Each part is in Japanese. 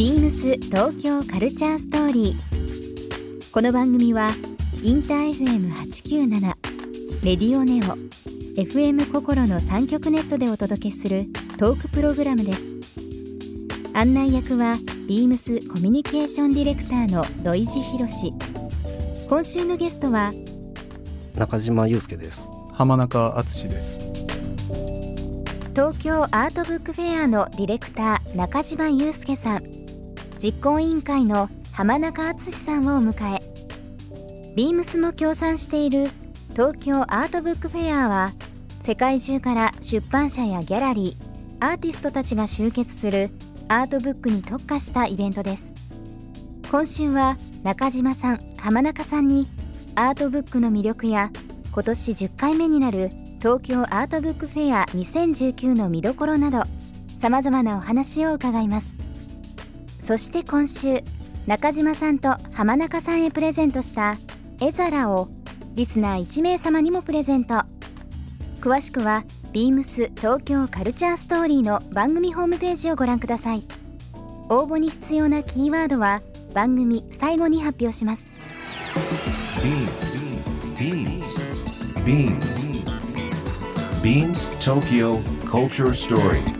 ビームス東京カルチャーストーリー。この番組はインター FM897 レディオネオ FM 心の三極ネットでお届けするトークプログラムです。案内役はビームスコミュニケーションディレクターの土井博志。今週のゲストは中島裕介です浜中敦です東京アートブックフェアのディレクター中島裕介さん実行委員会の浜中敦さんをお迎え。ビームスも協賛している東京アートブックフェアは世界中から出版社やギャラリーアーティストたちが集結するアートブックに特化したイベントです。今週は中島さん浜中さんにアートブックの魅力や今年10回目になる東京アートブックフェア2019の見どころなどさまざまなお話を伺います。そして今週中島さんと浜中さんへプレゼントした絵皿をリスナー1名様にもプレゼント。詳しくはビームス東京カルチャーストーリーの番組ホームページをご覧ください。応募に必要なキーワードは「番組最後に発表します。BeamsBeamsBeamsTokyo Culture Story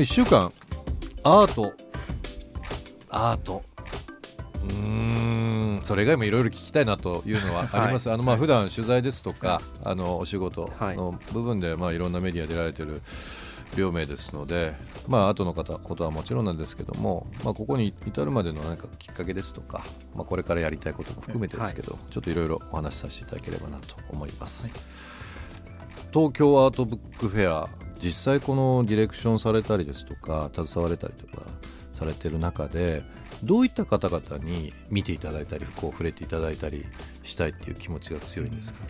1週間アート。アート。うーん。それ以外もいろいろ聞きたいなというのはあります、あのまあ普段取材ですとか、あのお仕事の部分でまあいろんなメディア出られてる両名ですので、まあ後の方ことはもちろんなんですけども、まあ、ここに至るまでの何かきっかけですとか、まあ、これからやりたいことも含めてですけど、ちょっといろいろお話しさせていただければなと思います。東京アートブックフェア実際このディレクションされたりですとか携われたりとかされてる中でどういった方々に見ていただいたりこう触れていただいたりしたいっていう気持ちが強いんですか、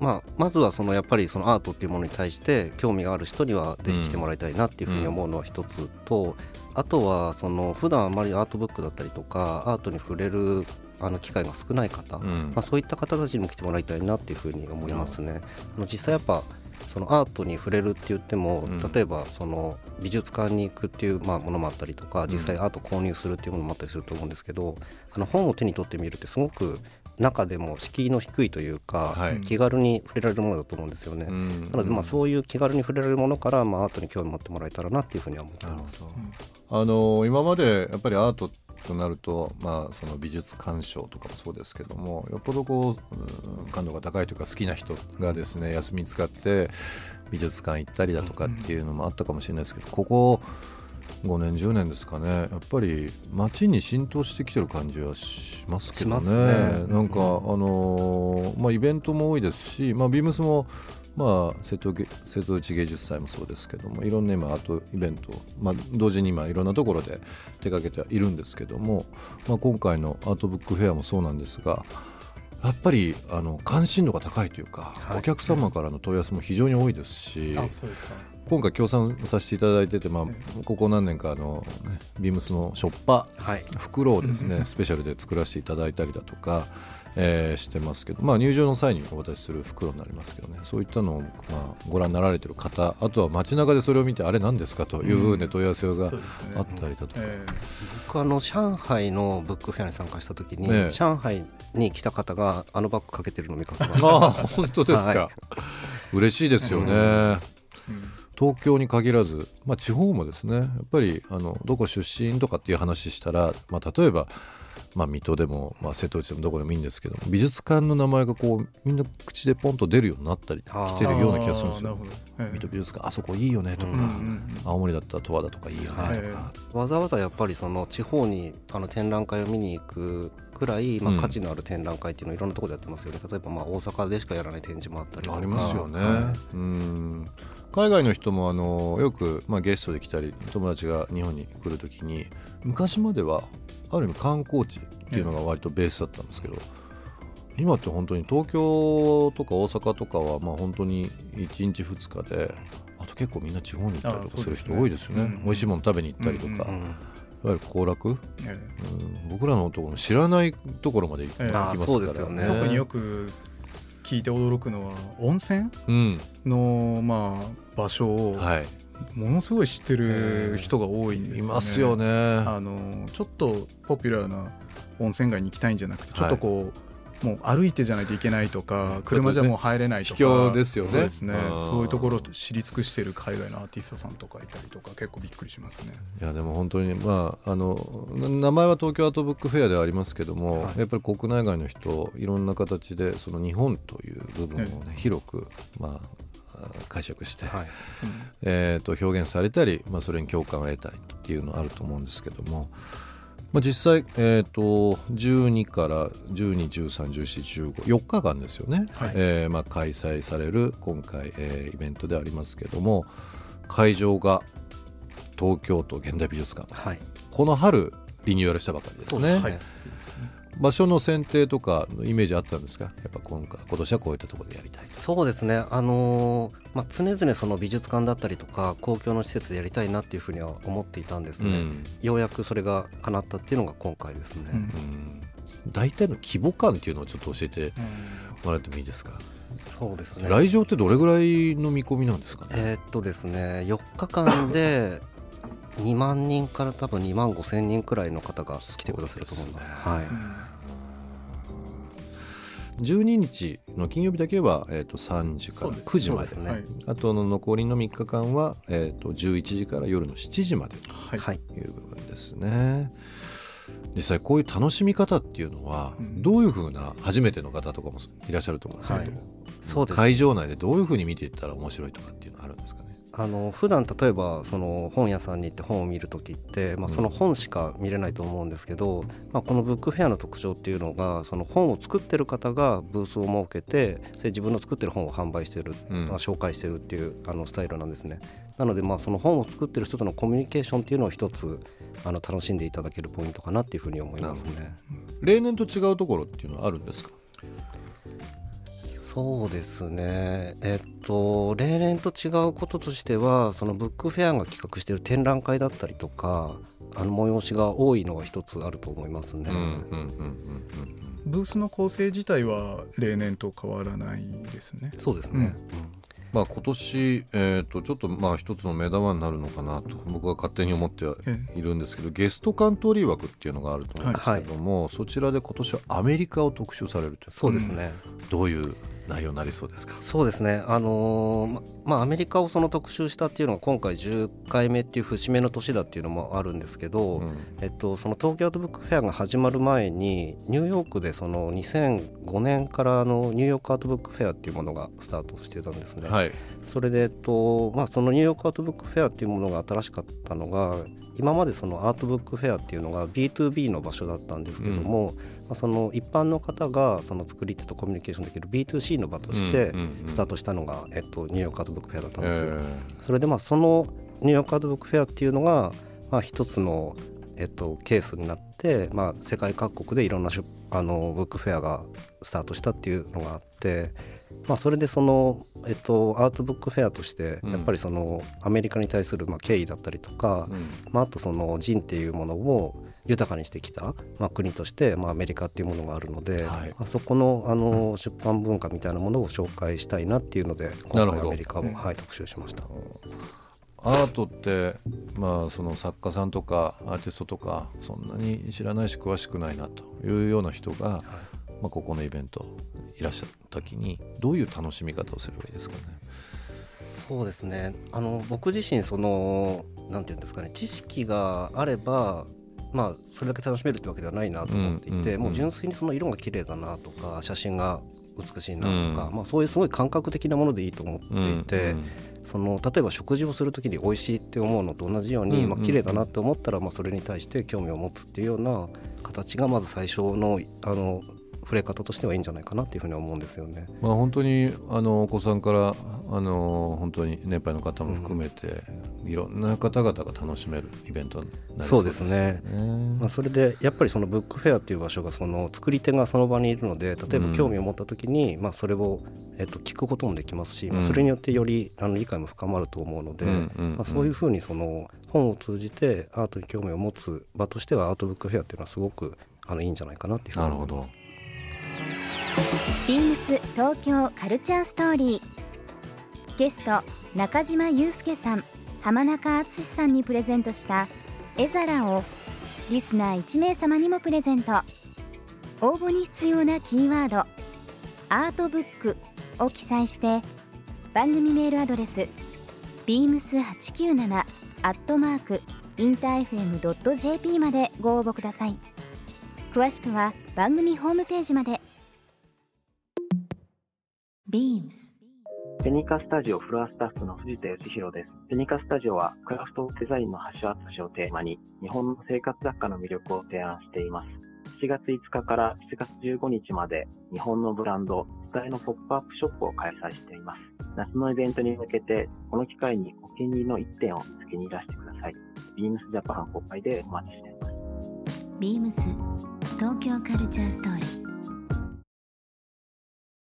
まあ、まずはそのやっぱりそのアートっていうものに対して興味がある人にはぜひ来てもらいたいなっていうふうに思うのは一つと、あとはその普段あまりアートブックだったりとかアートに触れるあの機会が少ない方、うん。まあ、そういった方たちにも来てもらいたいなっていうふうに思いますね。あの実際やっぱそのアートに触れるって言っても、うん。例えばその美術館に行くっていうまあものもあったりとか実際アート購入するっていうものもあったりすると思うんですけど、あの本を手に取ってみるってすごく中でも敷居の低いというか、はい。気軽に触れられるものだと思うんですよね。うん。なのでまあそういう気軽に触れられるものからまあアートに興味持ってもらえたらなっていうふうには思ってます。あの今までやっぱりアートとなると、まあ、その美術鑑賞とかもそうですけどもよっぽどこううん感度が高いというか好きな人がですね休み使って美術館行ったりだとかっていうのもあったかもしれないですけどここ5年10年ですかねやっぱり街に浸透してきてる感じはしますけどね。ね。なんか、あのまあ、イベントも多いですし、まあ、ビームスもまあ、瀬戸げ瀬戸内芸術祭もそうですけどもいろんな今アートイベントを、まあ、同時に今いろんなところで手掛けてはいるんですけども、まあ、今回のアートブックフェアもそうなんですがやっぱりあの関心度が高いというか、はい。お客様からの問い合わせも非常に多いですし、そうですか。今回協賛させていただいてて、まあ、ここ何年かあの、ね、ビームスのショッパはい。袋をですね スペシャルで作らせていただいたりだとか、えーしてますけど、まあ、入場の際にお渡しする袋になりますけどね。そういったのを、まあ、ご覧になられてる方あとは街中でそれを見てあれ何ですかという、ね問い合わせがあったりだとか、え僕あの上海のブックフェアに参加した時に、ええ。上海に来た方があのバッグかけてるのを見かけました。ああ本当ですか、は嬉しいですよね、東京に限らず、まあ、地方もですねやっぱりあのどこ出身とかっていう話したら、まあ、例えば、まあ、水戸でも、まあ、瀬戸内でもどこでもいいんですけど美術館の名前がこうみんな口でポンと出るようになったり来てるような気がするんですよ。水戸美術館あそこいいよねとか、うんうん青森だったら十和田とかいいよねとか、はい。わざわざやっぱりその地方にあの展覧会を見に行くくらい、まうん。あ、価値のある展覧会っていうのをいろんなところでやってますよね。例えばまあ大阪でしかやらない展示もあったりとか。ありますよね。はうん海外の人もあのよく、まあ、ゲストで来たり友達が日本に来る時に昔まではある意味観光地っていうのが割とベースだったんですけど、今って本当に東京とか大阪とかはまあ本当に1日2日であと結構みんな地方に行ったりとかする人多いですよね、うん美味しいもの食べに行ったりとか、うんうんいわゆる行楽、えうん僕らのところ知らないところまで行きますから、そうですよね。え特によく聞いて驚くのは温泉うんのまあ場所をはい、ものすごい知ってる人が多いんですよね。いますよね。あのちょっとポピュラーな温泉街に行きたいんじゃなくてちょっとこう、もう歩いてじゃないといけないとか車じゃもう入れないとか。ですよね。そういうところを知り尽くしている海外のアーティストさんとかいたりとか結構びっくりしますね。いやでも本当にまああのな名前は東京アートブックフェアではありますけども、はい。やっぱり国内外の人いろんな形でその日本という部分をね、広くまああ解釈して、はい。えー、と表現されたり、まあ、それに共感を得たりっていうのあると思うんですけども、まあ、実際、えー、と12から12131415日間ですよね、はい。えーまあ、開催される今回、えーイベントでありますけども会場が東京都現代美術館。はい。この春リニューアルしたばかりですね、そうですね。はい。そうですね場所の選定とかのイメージあったんですか？やっぱ今回今年はこういったところでやりたいそうですね、あのーまあ、常々その美術館だったりとか公共の施設でやりたいなっていうふうには思っていたんですね、うん。ようやくそれが叶ったっていうのが今回ですね、うん。うん。大体の規模感っていうのをちょっと教えてもらってもいいですか、そうですね。来場ってどれぐらいの見込みなんですかね、えーっとですね4日間で2万人から多分2万5千人くらいの方が来てくださると思います。すはい。12日の金曜日だけは、えー、と3時からそうです。9時まで。ですね。はい。あとの残りの3日間は、えー、と11時から夜の7時まで。はい。はい。という部分ですね。実際こういう楽しみ方っていうのはうん。どういうふうな初めての方とかもいらっしゃると思うんですけど、はい。会場内でどういうふうに見ていったら面白いとかっていうのはあるんですかね？あの普段例えばその本屋さんに行って本を見る時って、まあ、その本しか見れないと思うんですけど、まあ、このブックフェアの特徴っていうのがその本を作ってる方がブースを設けてそれ自分の作ってる本を販売してる、うんまあ、紹介してるっていうあのスタイルなんですね。なのでまあその本を作ってる人とのコミュニケーションっていうのを一つあの楽しんでいただけるポイントかなっていうふうに思いますね。例年と違うところっていうのはあるんですか？そうですね。えっと例年と違うこととしてはそのブックフェアが企画している展覧会だったりとかあの催しが多いのは一つあると思いますね。うんうんうんうんブースの構成自体は例年と変わらないですね。そうですね、まあ今年、えー、とちょっとまあ一つの目玉になるのかなと僕は勝手に思ってはいるんですけど、ゲストカントリー枠っていうのがあると思うんですけども、そちらで今年はアメリカを特集されるというそうですね、どういう内容になりそうですか？そうですねあのーままあアメリカをその特集したっていうのが今回10回目っていう節目の年だっていうのもあるんですけど、うんえっと、その東京アートブックフェアが始まる前にニューヨークでその2005年からあのニューヨークアートブックフェアっていうものがスタートしてたんですね。はい、それで、えっとまあ、そのニューヨークアートブックフェアっていうものが新しかったのが今までそのアートブックフェアっていうのが B2B の場所だったんですけども、まあ、その一般の方がその作り手とコミュニケーションできる B2C の場としてスタートしたのが、えっと、ニューヨークアートブックフェアだったんですよ。えそれでまあそのニューヨークアートブックフェアっていうのが、まあ、一つの、えっと、ケースになって、まあ、世界各国でいろんな出あのブックフェアがスタートしたっていうのがあって、まあ、それでその、えっと、アートブックフェアとしてうん。やっぱりそのアメリカに対するまあ敬意だったりとか、まあ、あとその人っていうものを豊かにしてきた、まあ、国として、まあ、アメリカっていうものがあるので、はい。まあ、そこのあの出版文化みたいなものを紹介したいなっていうので今回アメリカを、はい、特集しました。アートってまあその作家さんとかアーティストとかそんなに知らないし詳しくないなというような人が、まあ、ここのイベントいらっしゃった時にどういう楽しみ方をすればいいですかね？そうですね。あの僕自身そのなんていうんですかね知識があればまあそれだけ楽しめるってわけではないなと思っていて、もう純粋にその色が綺麗だなとか写真が美しいなとか、うん。まあ、そういうすごい感覚的なものでいいと思っていて、うんその例えば食事をする時に美味しいって思うのと同じように、うんうん。まあ綺麗だなって思ったら、まあ、それに対して興味を持つっていうような形がまず最初のあの触れ方としてはいいんじゃないかなっていうふうに思うんですよね。まあ、本当にあのお子さんからあの本当に年配の方も含めて、いろんな方々が楽しめるイベントになりそうですね。まあ、それでやっぱりそのブックフェアっていう場所がその作り手がその場にいるので例えば興味を持った時に、まあ、それを、えっと、聞くこともできますし、まあ、それによってよりあの理解も深まると思うので、まあ、そういうふうにその本を通じてアートに興味を持つ場としてはアートブックフェアっていうのはすごくあのいいんじゃないかなっていうふうに思います。ビームス東京カルチャーストーリー。ゲスト中島裕介さん浜中敦さんにプレゼントした絵皿をリスナー1名様にもプレゼント。応募に必要なキーワード「アートブック」を記載して番組メールアドレス beams897 アットマークインター FM.jp までご応募ください。詳しくは番組ホームページまで。Beams ペニカスタジオフロアスタッフの藤田義弘です。ペニカスタジオはクラフトデザインの橋渡しをテーマに日本の生活雑貨の魅力を提案しています。7月5日から7月15日まで日本のブランド、スタイのポップアップショップを開催しています。夏のイベントに向けてこの機会にお気に入りの1点を見つけにいらしてください。ビームスジャパン公開でお待ちしています。ビームス東京カルチャーストーリー